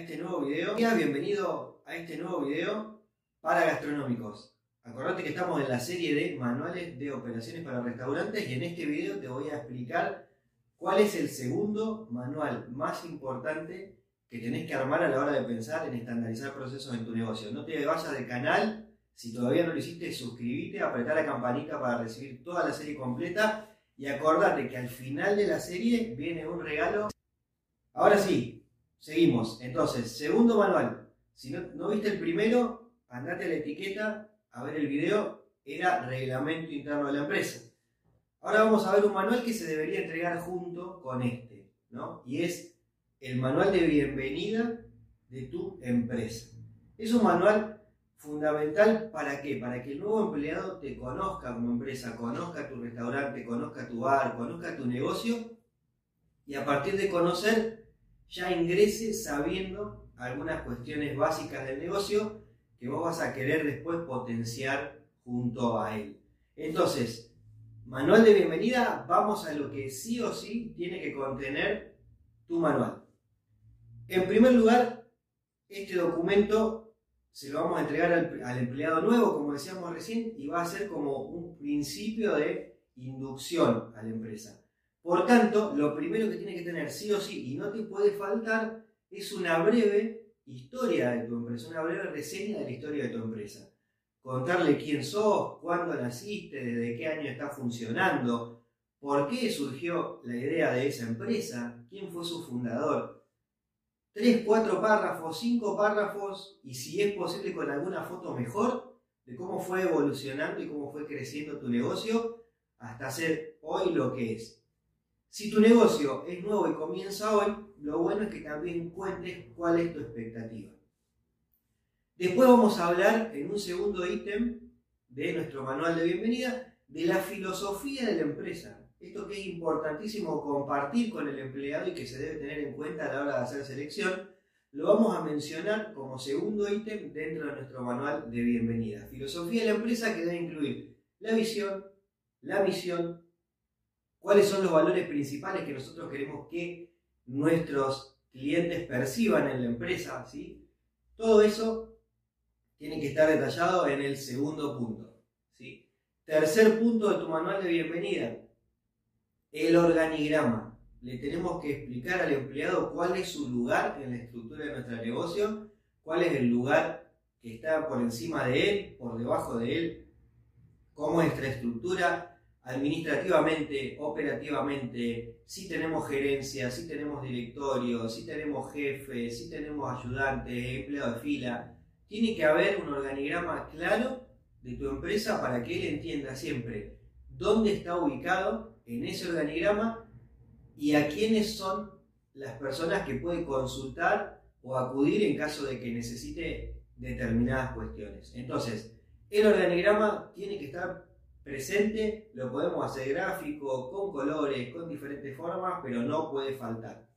este nuevo video. Bienvenido a este nuevo video para gastronómicos. Acordate que estamos en la serie de manuales de operaciones para restaurantes y en este video te voy a explicar cuál es el segundo manual más importante que tenés que armar a la hora de pensar en estandarizar procesos en tu negocio. No te vayas del canal, si todavía no lo hiciste, suscríbete, apretá la campanita para recibir toda la serie completa y acordate que al final de la serie viene un regalo. Ahora sí, Seguimos. Entonces, segundo manual. Si no, viste el primero, andate a la etiqueta a ver el video. Era reglamento interno de la empresa. Ahora vamos a ver un manual que se debería entregar junto con este, ¿no? Y es el manual de bienvenida de tu empresa. Es un manual fundamental para qué? Para que el nuevo empleado te conozca como empresa, conozca tu restaurante, conozca tu bar, conozca tu negocio y a partir de conocer ya ingrese sabiendo algunas cuestiones básicas del negocio que vos vas a querer después potenciar junto a él. Entonces, manual de bienvenida, vamos a lo que sí o sí tiene que contener tu manual. En primer lugar, este documento se lo vamos a entregar al, empleado nuevo, como decíamos recién, y va a ser como un principio de inducción a la empresa. Por tanto, lo primero que tiene que tener sí o sí y no te puede faltar es una breve historia de tu empresa, una breve reseña de la historia de tu empresa. Contarle quién sos, cuándo naciste, desde qué año está funcionando, por qué surgió la idea de esa empresa, quién fue su fundador. Tres, cuatro párrafos, cinco párrafos y si es posible con alguna foto mejor de cómo fue evolucionando y cómo fue creciendo tu negocio hasta ser hoy lo que es. Si tu negocio es nuevo y comienza hoy, lo bueno es que también cuentes cuál es tu expectativa. Después vamos a hablar en un segundo ítem de nuestro manual de bienvenida de la filosofía de la empresa. Esto que es importantísimo compartir con el empleado y que se debe tener en cuenta a la hora de hacer selección, lo vamos a mencionar como segundo ítem dentro de nuestro manual de bienvenida. Filosofía de la empresa que debe incluir la visión, la misión, cuáles son los valores principales que nosotros queremos que nuestros clientes perciban en la empresa, ¿sí? Todo eso tiene que estar detallado en el segundo punto, ¿sí? Tercer punto de tu manual de bienvenida, el organigrama. Le tenemos que explicar al empleado cuál es su lugar en la estructura de nuestro negocio, cuál es el lugar que está por encima de él, por debajo de él, cómo es nuestra estructura, administrativamente, operativamente, si tenemos gerencia, si tenemos directorio, si tenemos jefe, si tenemos ayudante, empleado de fila, tiene que haber un organigrama claro de tu empresa para que él entienda siempre dónde está ubicado en ese organigrama y a quiénes son las personas que puede consultar o acudir en caso de que necesite determinadas cuestiones. Entonces, el organigrama tiene que estar presente, lo podemos hacer gráfico, con colores, con diferentes formas, pero no puede faltar.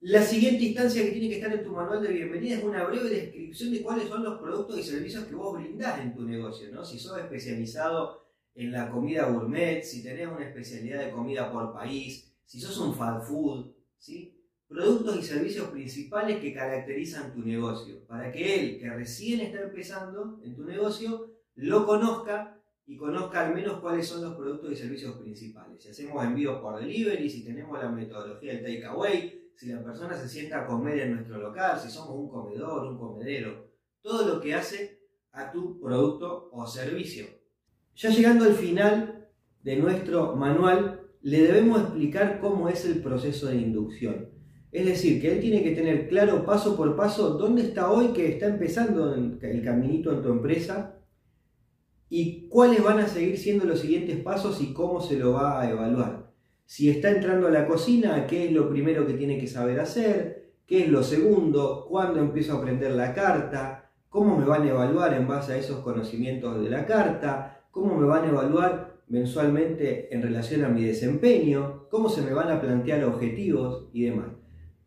La siguiente instancia que tiene que estar en tu manual de bienvenida es una breve descripción de cuáles son los productos y servicios que vos brindás en tu negocio, ¿no? Si sos especializado en la comida gourmet, si tenés una especialidad de comida por país, si sos un fast food, ¿sí? Productos y servicios principales que caracterizan tu negocio, para que él, que recién está empezando en tu negocio, lo conozca y conozca al menos cuáles son los productos y servicios principales. Si hacemos envíos por delivery, si tenemos la metodología del takeaway, si la persona se sienta a comer en nuestro local, si somos un comedor, un comedero, todo lo que hace a tu producto o servicio. Ya llegando al final de nuestro manual, le debemos explicar cómo es el proceso de inducción. Es decir, que él tiene que tener claro paso por paso dónde está hoy que está empezando el caminito en tu empresa y cuáles van a seguir siendo los siguientes pasos y cómo se lo va a evaluar. Si está entrando a la cocina, qué es lo primero que tiene que saber hacer, qué es lo segundo, cuándo empiezo a aprender la carta, cómo me van a evaluar en base a esos conocimientos de la carta, cómo me van a evaluar mensualmente en relación a mi desempeño, cómo se me van a plantear objetivos y demás.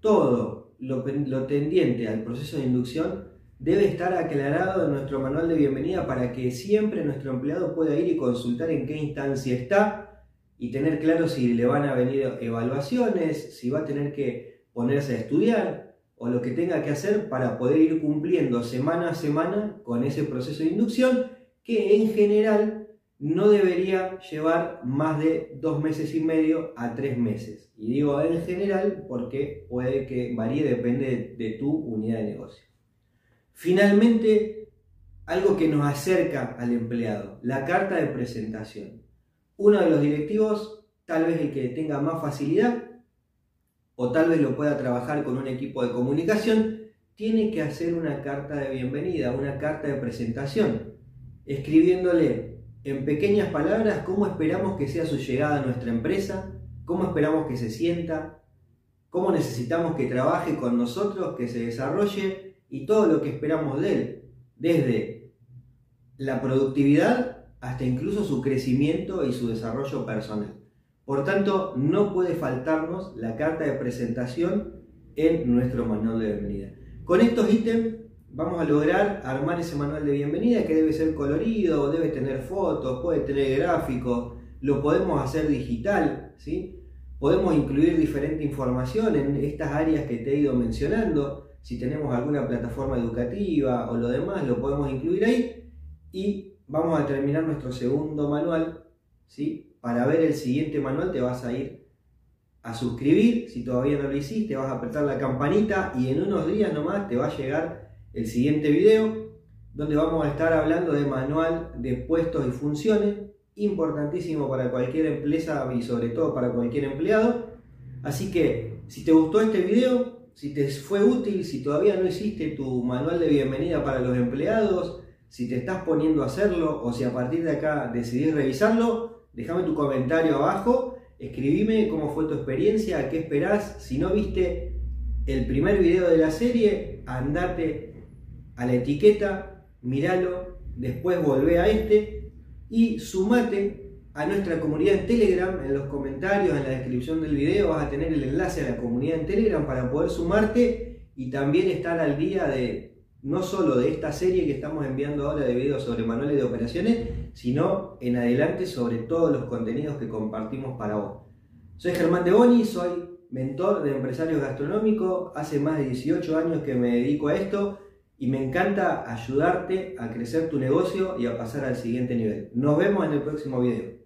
Todo lo, lo tendiente al proceso de inducción debe estar aclarado en nuestro manual de bienvenida para que siempre nuestro empleado pueda ir y consultar en qué instancia está y tener claro si le van a venir evaluaciones, si va a tener que ponerse a estudiar, o lo que tenga que hacer para poder ir cumpliendo semana a semana con ese proceso de inducción que en general no debería llevar más de dos meses y medio a tres meses. Y digo en general porque puede que varíe, depende de tu unidad de negocio. Finalmente, algo que nos acerca al empleado, la carta de presentación. Uno de los directivos, tal vez el que tenga más facilidad, o tal vez lo pueda trabajar con un equipo de comunicación, tiene que hacer una carta de bienvenida, una carta de presentación, escribiéndole en pequeñas palabras cómo esperamos que sea su llegada a nuestra empresa, cómo esperamos que se sienta, cómo necesitamos que trabaje con nosotros, que se desarrolle y todo lo que esperamos de él, desde la productividad hasta incluso su crecimiento y su desarrollo personal. Por tanto, no puede faltarnos la carta de presentación en nuestro manual de bienvenida. Con estos ítems vamos a lograr armar ese manual de bienvenida que debe ser colorido, debe tener fotos, puede tener gráficos, lo podemos hacer digital, ¿sí? Podemos incluir diferente información en estas áreas que te he ido mencionando. Si tenemos alguna plataforma educativa o lo demás, lo podemos incluir ahí. Y vamos a terminar nuestro segundo manual, ¿sí? Para ver el siguiente manual te vas a ir a suscribir, si todavía no lo hiciste, vas a apretar la campanita y en unos días nomás te va a llegar el siguiente video donde vamos a estar hablando de manual de puestos y funciones, importantísimo para cualquier empresa y sobre todo para cualquier empleado. Así que si te gustó este video, si te fue útil, si todavía no hiciste tu manual de bienvenida para los empleados, si te estás poniendo a hacerlo o si a partir de acá decidís revisarlo, Déjame tu comentario abajo, escribime cómo fue tu experiencia, qué esperás. Si no viste el primer video de la serie, andate a la etiqueta, míralo, después volvé a este y sumate a nuestra comunidad en Telegram. En los comentarios, en la descripción del video, vas a tener el enlace a la comunidad en Telegram para poder sumarte y también estar al día de no solo de esta serie que estamos enviando ahora de videos sobre manuales de operaciones, sino en adelante sobre todos los contenidos que compartimos para vos. Soy Germán De Boni, soy mentor de empresarios gastronómicos, hace más de 18 años que me dedico a esto y me encanta ayudarte a crecer tu negocio y a pasar al siguiente nivel. Nos vemos en el próximo video.